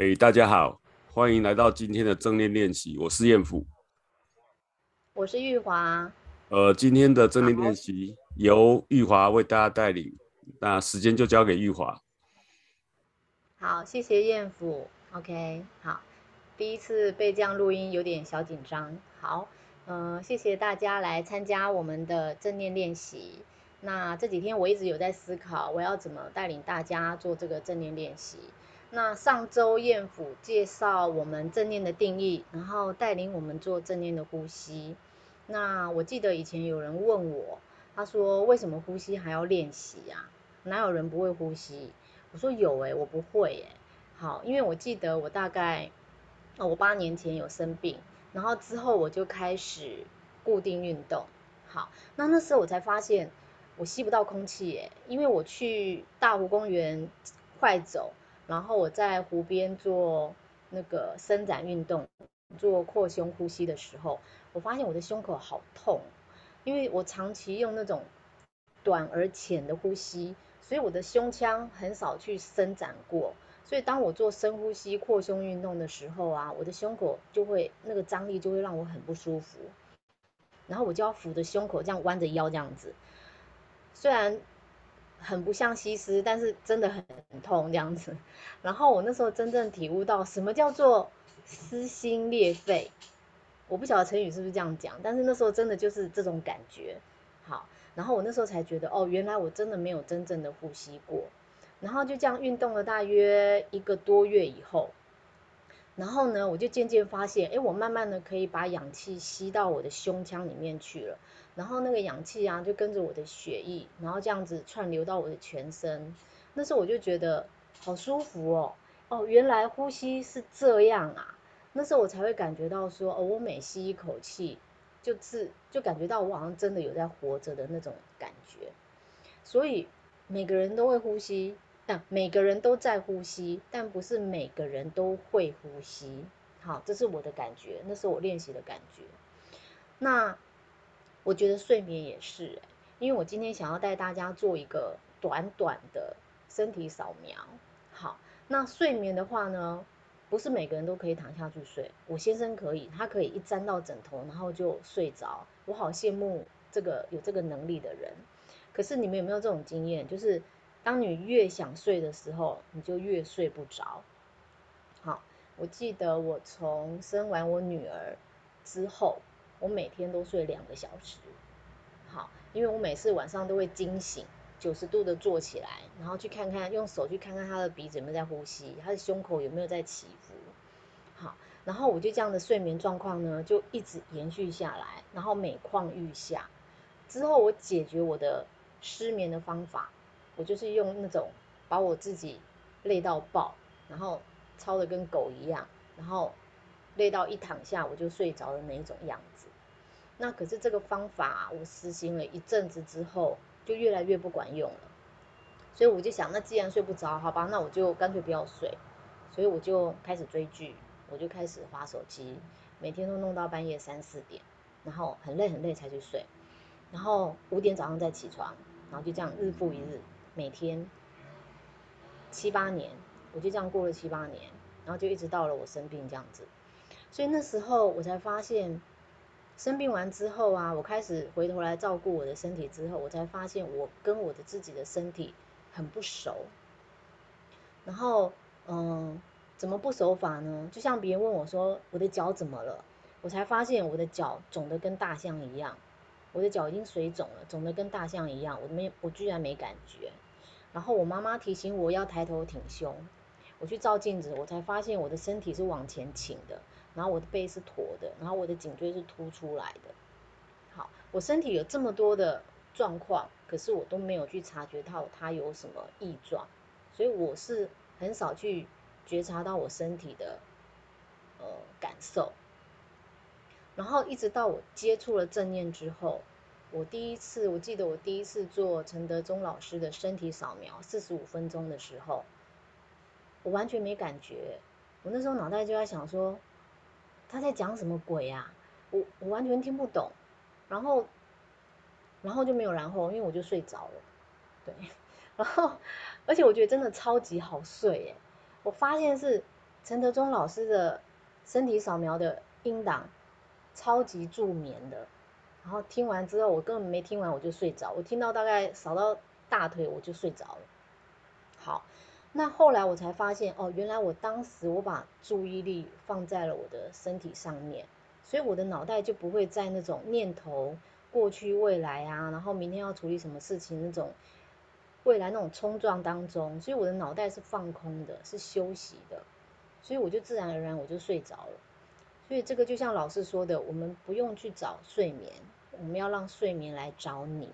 哎，大家好，欢迎来到今天的正念练习。我是彦甫，我是玉华。呃，今天的正念练习由玉华为大家带领，那时间就交给玉华。好，谢谢彦甫。OK，好，第一次被这样录音，有点小紧张。好，呃，谢谢大家来参加我们的正念练习。那这几天我一直有在思考，我要怎么带领大家做这个正念练习。那上周彦甫介绍我们正念的定义，然后带领我们做正念的呼吸。那我记得以前有人问我，他说为什么呼吸还要练习啊？哪有人不会呼吸？我说有诶，我不会诶。好，因为我记得我大概，我八年前有生病，然后之后我就开始固定运动。好，那那时候我才发现我吸不到空气诶，因为我去大湖公园快走。然后我在湖边做那个伸展运动，做扩胸呼吸的时候，我发现我的胸口好痛，因为我长期用那种短而浅的呼吸，所以我的胸腔很少去伸展过。所以当我做深呼吸扩胸运动的时候啊，我的胸口就会那个张力就会让我很不舒服，然后我就要扶着胸口这样弯着腰这样子，虽然。很不像西施，但是真的很痛这样子。然后我那时候真正体悟到什么叫做撕心裂肺。我不晓得成语是不是这样讲，但是那时候真的就是这种感觉。好，然后我那时候才觉得，哦，原来我真的没有真正的呼吸过。然后就这样运动了大约一个多月以后，然后呢，我就渐渐发现，哎，我慢慢的可以把氧气吸到我的胸腔里面去了。然后那个氧气啊，就跟着我的血液，然后这样子串流到我的全身。那时候我就觉得好舒服哦，哦，原来呼吸是这样啊。那时候我才会感觉到说，哦，我每吸一口气，就是就感觉到我好像真的有在活着的那种感觉。所以每个人都会呼吸，但每个人都在呼吸，但不是每个人都会呼吸。好，这是我的感觉，那是我练习的感觉。那。我觉得睡眠也是、欸，因为我今天想要带大家做一个短短的身体扫描。好，那睡眠的话呢，不是每个人都可以躺下去睡。我先生可以，他可以一沾到枕头，然后就睡着。我好羡慕这个有这个能力的人。可是你们有没有这种经验？就是当你越想睡的时候，你就越睡不着。好，我记得我从生完我女儿之后。我每天都睡两个小时，好，因为我每次晚上都会惊醒，九十度的坐起来，然后去看看，用手去看看他的鼻子有没有在呼吸，他的胸口有没有在起伏，好，然后我就这样的睡眠状况呢，就一直延续下来，然后每况愈下。之后我解决我的失眠的方法，我就是用那种把我自己累到爆，然后操的跟狗一样，然后累到一躺下我就睡着的那一种样子。那可是这个方法，我实行了一阵子之后，就越来越不管用了。所以我就想，那既然睡不着，好吧，那我就干脆不要睡。所以我就开始追剧，我就开始划手机，每天都弄到半夜三四点，然后很累很累才去睡，然后五点早上再起床，然后就这样日复一日，每天七八年，我就这样过了七八年，然后就一直到了我生病这样子。所以那时候我才发现。生病完之后啊，我开始回头来照顾我的身体之后，我才发现我跟我的自己的身体很不熟。然后，嗯，怎么不熟法呢？就像别人问我说我的脚怎么了，我才发现我的脚肿得跟大象一样，我的脚已经水肿了，肿得跟大象一样，我没，我居然没感觉。然后我妈妈提醒我要抬头挺胸，我去照镜子，我才发现我的身体是往前倾的。然后我的背是驼的，然后我的颈椎是凸出来的。好，我身体有这么多的状况，可是我都没有去察觉到它有什么异状，所以我是很少去觉察到我身体的呃感受。然后一直到我接触了正念之后，我第一次，我记得我第一次做陈德忠老师的身体扫描，四十五分钟的时候，我完全没感觉。我那时候脑袋就在想说。他在讲什么鬼啊？我我完全听不懂，然后，然后就没有然后，因为我就睡着了，对，然后，而且我觉得真的超级好睡耶！我发现是陈德忠老师的身体扫描的音档超级助眠的，然后听完之后，我根本没听完我就睡着，我听到大概扫到大腿我就睡着了。好，那后来我才发现，哦，原来我当时我把注意力放在了我的身体上面，所以我的脑袋就不会在那种念头、过去、未来啊，然后明天要处理什么事情那种未来那种冲撞当中，所以我的脑袋是放空的，是休息的，所以我就自然而然我就睡着了。所以这个就像老师说的，我们不用去找睡眠，我们要让睡眠来找你。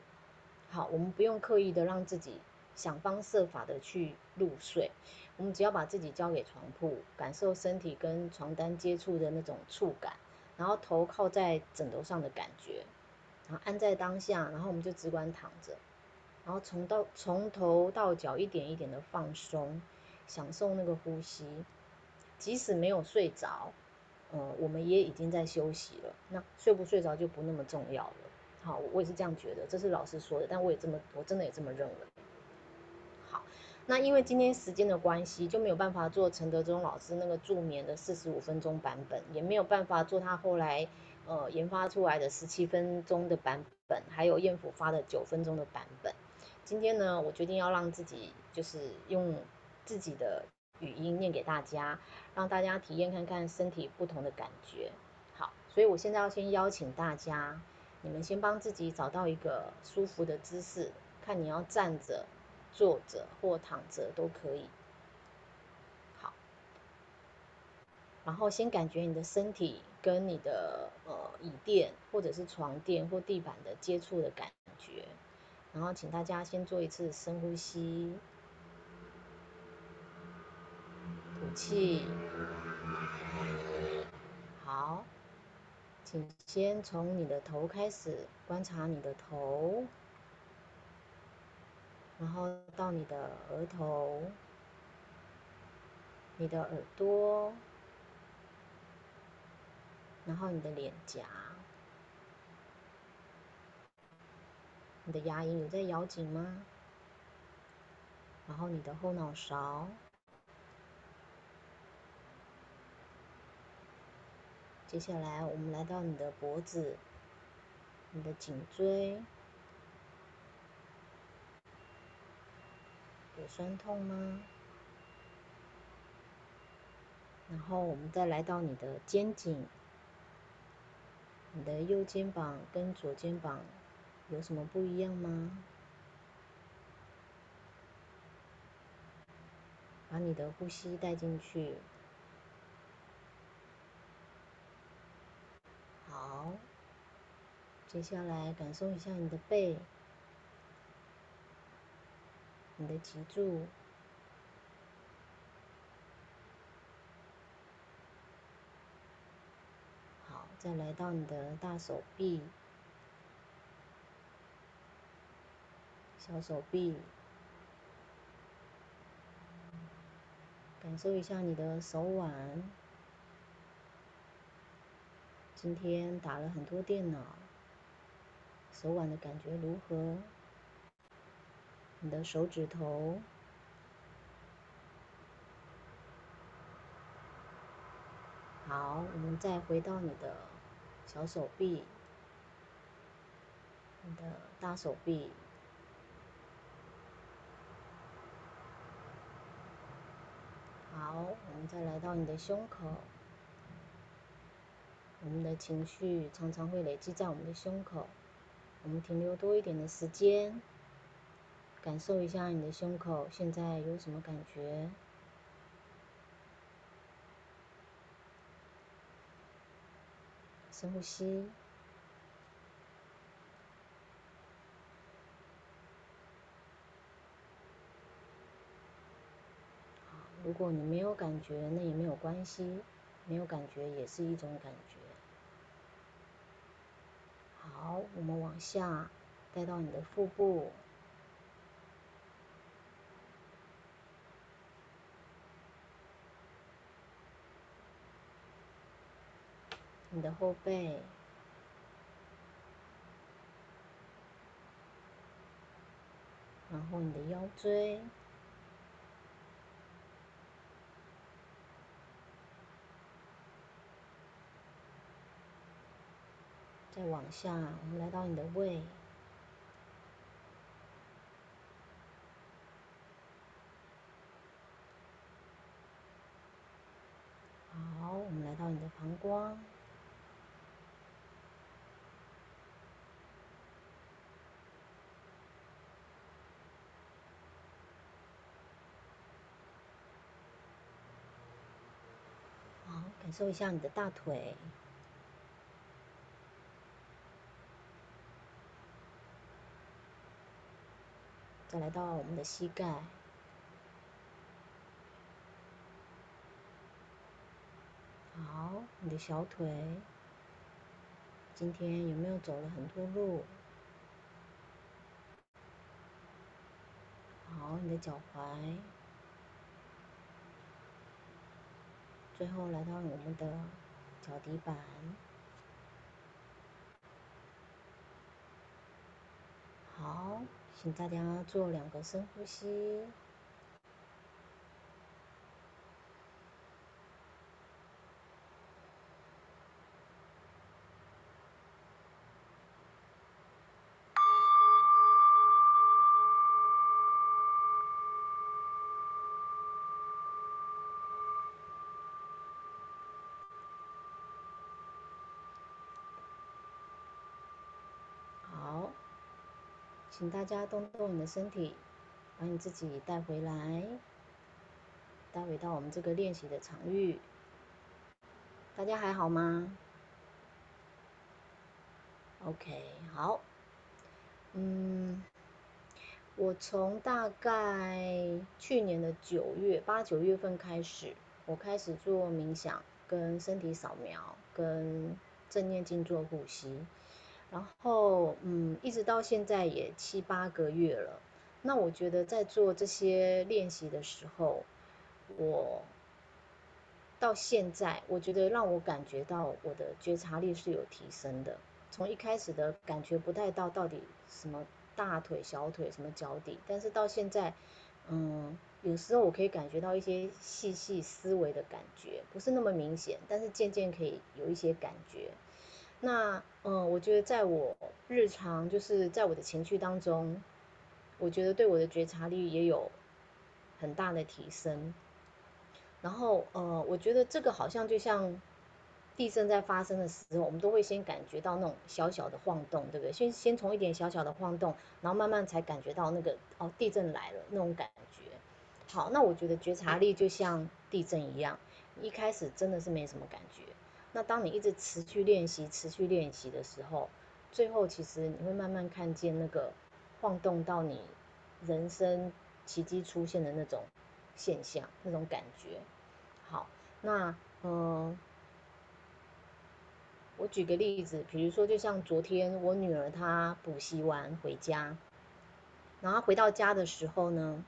好，我们不用刻意的让自己想方设法的去入睡，我们只要把自己交给床铺，感受身体跟床单接触的那种触感，然后头靠在枕头上的感觉，然后安在当下，然后我们就只管躺着，然后从到从头到脚一点一点的放松，享受那个呼吸，即使没有睡着。呃，我们也已经在休息了，那睡不睡着就不那么重要了。好，我也是这样觉得，这是老师说的，但我也这么，我真的也这么认为。好，那因为今天时间的关系，就没有办法做陈德忠老师那个助眠的四十五分钟版本，也没有办法做他后来呃研发出来的十七分钟的版本，还有燕府发的九分钟的版本。今天呢，我决定要让自己就是用自己的。语音念给大家，让大家体验看看身体不同的感觉。好，所以我现在要先邀请大家，你们先帮自己找到一个舒服的姿势，看你要站着、坐着或躺着都可以。好，然后先感觉你的身体跟你的呃椅垫或者是床垫或地板的接触的感觉，然后请大家先做一次深呼吸。气，好，请先从你的头开始观察你的头，然后到你的额头、你的耳朵，然后你的脸颊，你的牙龈有在咬紧吗？然后你的后脑勺。接下来，我们来到你的脖子、你的颈椎，有酸痛吗？然后我们再来到你的肩颈，你的右肩膀跟左肩膀有什么不一样吗？把你的呼吸带进去。好，接下来感受一下你的背，你的脊柱，好，再来到你的大手臂、小手臂，感受一下你的手腕。今天打了很多电脑，手腕的感觉如何？你的手指头，好，我们再回到你的小手臂，你的大手臂，好，我们再来到你的胸口。我们的情绪常常会累积在我们的胸口，我们停留多一点的时间，感受一下你的胸口现在有什么感觉？深呼吸。如果你没有感觉，那也没有关系，没有感觉也是一种感觉。好，我们往下带到你的腹部，你的后背，然后你的腰椎，再往下，我们来到你的胃。好，我们来到你的膀胱。好，感受一下你的大腿。再来到我们的膝盖，好，你的小腿，今天有没有走了很多路？好，你的脚踝，最后来到我们的脚底板。好，请大家做两个深呼吸。请大家动动你的身体，把你自己带回来，带回到我们这个练习的场域。大家还好吗？OK，好。嗯，我从大概去年的九月，八九月份开始，我开始做冥想、跟身体扫描、跟正念静坐呼吸。然后，嗯，一直到现在也七八个月了。那我觉得在做这些练习的时候，我到现在，我觉得让我感觉到我的觉察力是有提升的。从一开始的感觉不太到到底什么大腿、小腿、什么脚底，但是到现在，嗯，有时候我可以感觉到一些细细思维的感觉，不是那么明显，但是渐渐可以有一些感觉。那嗯，我觉得在我日常，就是在我的情绪当中，我觉得对我的觉察力也有很大的提升。然后呃，我觉得这个好像就像地震在发生的时候，我们都会先感觉到那种小小的晃动，对不对？先先从一点小小的晃动，然后慢慢才感觉到那个哦，地震来了那种感觉。好，那我觉得觉察力就像地震一样，一开始真的是没什么感觉。那当你一直持续练习、持续练习的时候，最后其实你会慢慢看见那个晃动到你人生奇迹出现的那种现象、那种感觉。好，那嗯，我举个例子，比如说，就像昨天我女儿她补习完回家，然后回到家的时候呢，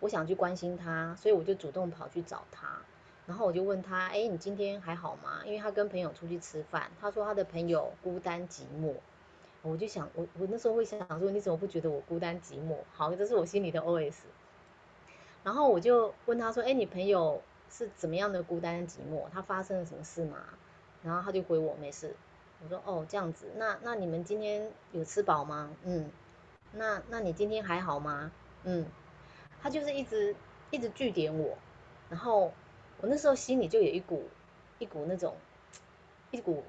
我想去关心她，所以我就主动跑去找她。然后我就问他，哎，你今天还好吗？因为他跟朋友出去吃饭，他说他的朋友孤单寂寞。我就想，我我那时候会想说，你怎么不觉得我孤单寂寞？好，这是我心里的 OS。然后我就问他说，哎，你朋友是怎么样的孤单寂寞？他发生了什么事吗？然后他就回我没事。我说哦，这样子，那那你们今天有吃饱吗？嗯，那那你今天还好吗？嗯，他就是一直一直句点我，然后。我那时候心里就有一股，一股那种，一股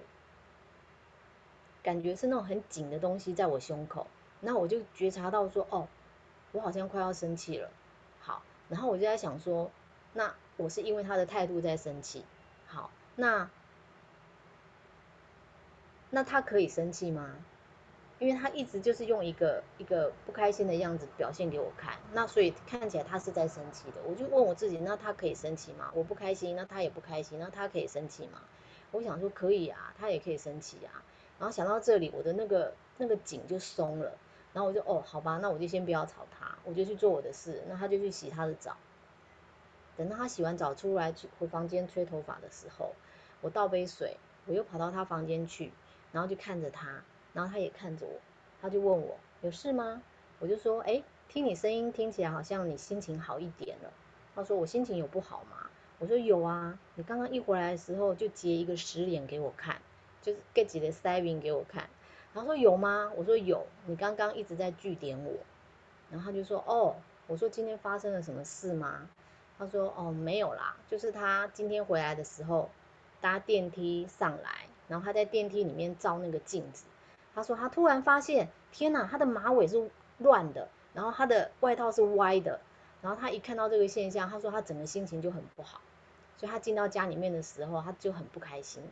感觉是那种很紧的东西在我胸口，然后我就觉察到说，哦，我好像快要生气了。好，然后我就在想说，那我是因为他的态度在生气。好，那那他可以生气吗？因为他一直就是用一个一个不开心的样子表现给我看，那所以看起来他是在生气的。我就问我自己，那他可以生气吗？我不开心，那他也不开心，那他可以生气吗？我想说可以啊，他也可以生气啊。然后想到这里，我的那个那个紧就松了。然后我就哦，好吧，那我就先不要吵他，我就去做我的事。那他就去洗他的澡。等到他洗完澡出来去回房间吹头发的时候，我倒杯水，我又跑到他房间去，然后就看着他。然后他也看着我，他就问我有事吗？我就说，哎，听你声音听起来好像你心情好一点了。他说我心情有不好吗？我说有啊，你刚刚一回来的时候就截一个死脸给我看，就是 get 几个 saving 给我看，然后说有吗？我说有，你刚刚一直在句点我，然后他就说哦，我说今天发生了什么事吗？他说哦没有啦，就是他今天回来的时候搭电梯上来，然后他在电梯里面照那个镜子，他说他突然发现，天哪，他的马尾是乱的，然后他的外套是歪的，然后他一看到这个现象，他说他整个心情就很不好，所以他进到家里面的时候，他就很不开心。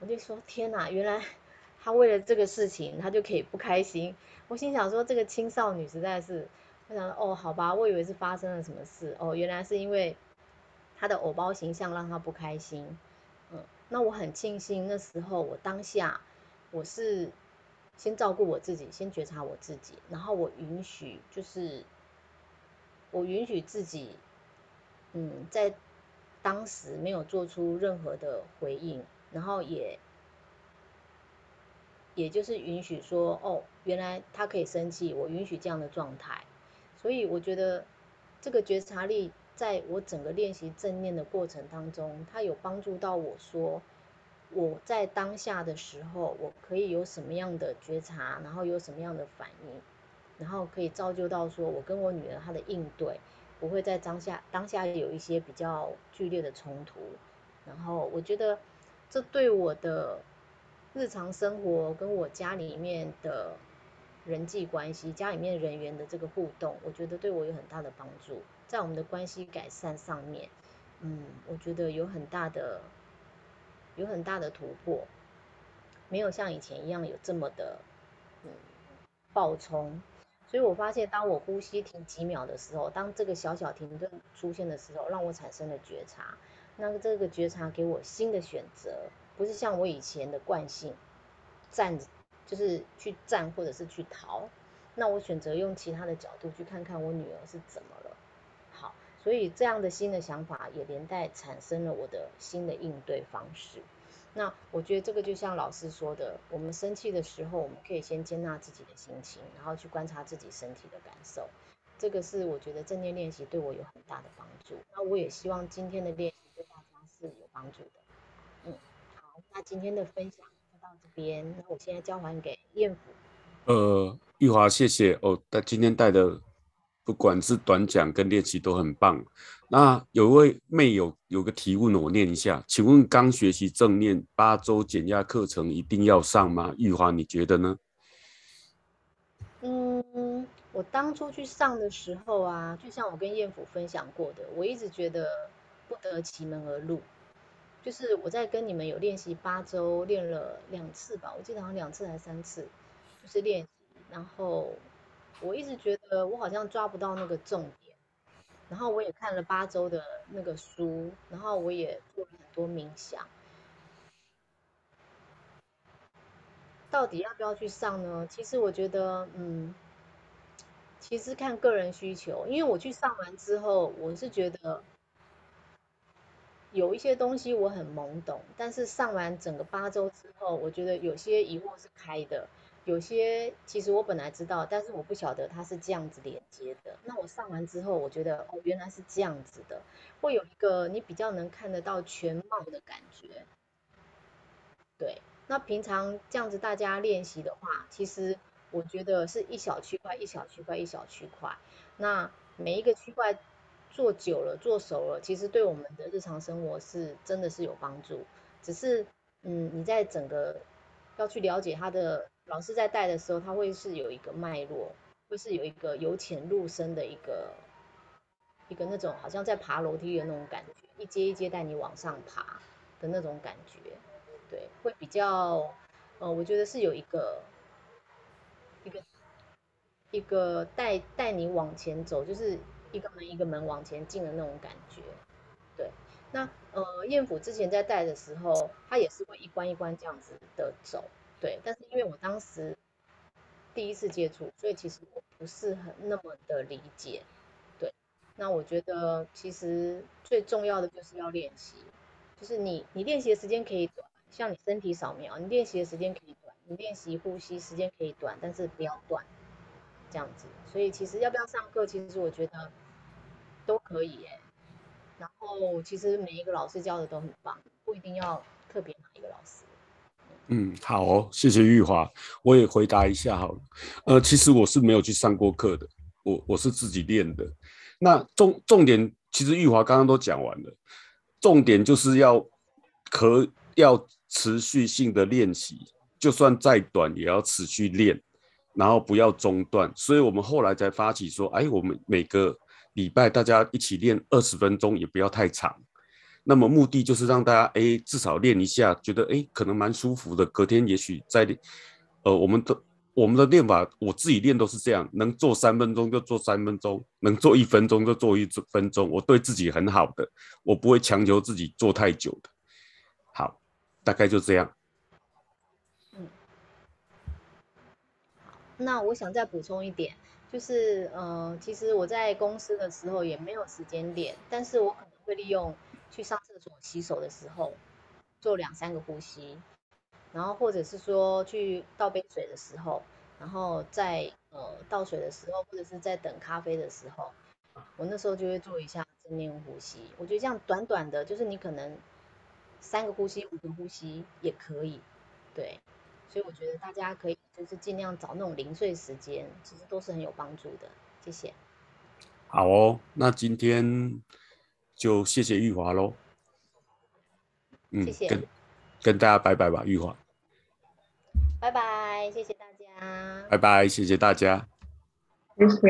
我就说天哪，原来 他为了这个事情，他就可以不开心。我心想说，这个青少女实在是，我想说哦，好吧，我以为是发生了什么事哦，原来是因为他的偶包形象让他不开心。嗯，那我很庆幸那时候我当下我是先照顾我自己，先觉察我自己，然后我允许，就是我允许自己，嗯，在当时没有做出任何的回应。然后也，也就是允许说，哦，原来他可以生气，我允许这样的状态。所以我觉得这个觉察力，在我整个练习正念的过程当中，它有帮助到我说，我在当下的时候，我可以有什么样的觉察，然后有什么样的反应，然后可以造就到说我跟我女儿她的应对，不会在当下当下有一些比较剧烈的冲突。然后我觉得。这对我的日常生活跟我家里面的人际关系、家里面人员的这个互动，我觉得对我有很大的帮助，在我们的关系改善上面，嗯，我觉得有很大的有很大的突破，没有像以前一样有这么的嗯暴冲，所以我发现当我呼吸停几秒的时候，当这个小小停顿出现的时候，让我产生了觉察。那这个觉察给我新的选择，不是像我以前的惯性，站就是去站或者是去逃。那我选择用其他的角度去看看我女儿是怎么了。所以这样的新的想法也连带产生了我的新的应对方式。那我觉得这个就像老师说的，我们生气的时候，我们可以先接纳自己的心情，然后去观察自己身体的感受。这个是我觉得正念练习对我有很大的帮助。那我也希望今天的练习对大家。是有帮助的，嗯，好，那今天的分享就到这边，那我现在交还给燕府。呃，玉华，谢谢哦，但今天带的不管是短讲跟练习都很棒。那有位妹有有个提问，我念一下，请问刚学习正念八周减压课程一定要上吗？玉华，你觉得呢？嗯，我当初去上的时候啊，就像我跟燕府分享过的，我一直觉得。不得其门而入，就是我在跟你们有练习八周，练了两次吧，我记得好像两次还是三次，就是练习。然后我一直觉得我好像抓不到那个重点，然后我也看了八周的那个书，然后我也做了很多冥想，到底要不要去上呢？其实我觉得，嗯，其实看个人需求，因为我去上完之后，我是觉得。有一些东西我很懵懂，但是上完整个八周之后，我觉得有些疑惑是开的，有些其实我本来知道，但是我不晓得它是这样子连接的。那我上完之后，我觉得哦，原来是这样子的，会有一个你比较能看得到全貌的感觉。对，那平常这样子大家练习的话，其实我觉得是一小区块一小区块一小区块，那每一个区块。做久了，做熟了，其实对我们的日常生活是真的是有帮助。只是，嗯，你在整个要去了解它的老师在带的时候，他会是有一个脉络，会是有一个由浅入深的一个一个那种好像在爬楼梯的那种感觉，一阶一阶带你往上爬的那种感觉。对，会比较，呃，我觉得是有一个一个一个带带你往前走，就是。一个门一个门往前进的那种感觉，对。那呃，燕府之前在带的时候，他也是会一关一关这样子的走，对。但是因为我当时第一次接触，所以其实我不是很那么的理解，对。那我觉得其实最重要的就是要练习，就是你你练习的时间可以短，像你身体扫描，你练习的时间可以短，你练习呼吸时间可以短，但是不要断。这样子，所以其实要不要上课，其实我觉得都可以耶。然后其实每一个老师教的都很棒，不一定要特别哪一个老师。嗯，好哦，谢谢玉华，我也回答一下好了。呃，其实我是没有去上过课的，我我是自己练的。那重重点，其实玉华刚刚都讲完了，重点就是要可要持续性的练习，就算再短也要持续练，然后不要中断。所以我们后来才发起说，哎，我们每个礼拜大家一起练二十分钟，也不要太长。那么目的就是让大家哎，至少练一下，觉得哎可能蛮舒服的。隔天也许再练，呃，我们的我们的练法，我自己练都是这样，能做三分钟就做三分钟，能做一分钟就做一分钟。我对自己很好的，我不会强求自己做太久的。好，大概就这样。嗯，那我想再补充一点，就是呃，其实我在公司的时候也没有时间练，但是我可能会利用。去上厕所洗手的时候，做两三个呼吸，然后或者是说去倒杯水的时候，然后在呃倒水的时候，或者是在等咖啡的时候，我那时候就会做一下正念呼吸。我觉得这样短短的，就是你可能三个呼吸、五个呼吸也可以，对。所以我觉得大家可以就是尽量找那种零碎时间，其实都是很有帮助的。谢谢。好哦，那今天。就谢谢玉华喽，嗯，谢谢。跟跟大家拜拜吧，玉华，拜拜，谢谢大家，拜拜，谢谢大家，谢谢。